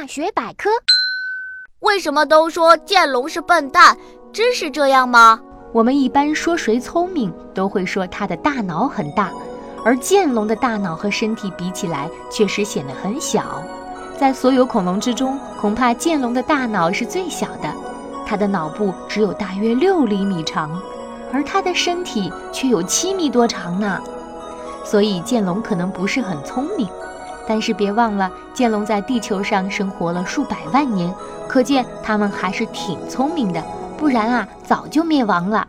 大学百科。为什么都说剑龙是笨蛋？真是这样吗？我们一般说谁聪明，都会说他的大脑很大，而剑龙的大脑和身体比起来，确实显得很小。在所有恐龙之中，恐怕剑龙的大脑是最小的，它的脑部只有大约六厘米长，而它的身体却有七米多长呢。所以剑龙可能不是很聪明，但是别忘了，剑龙在地球上生活了数百万年，可见它们还是挺聪明的，不然啊，早就灭亡了。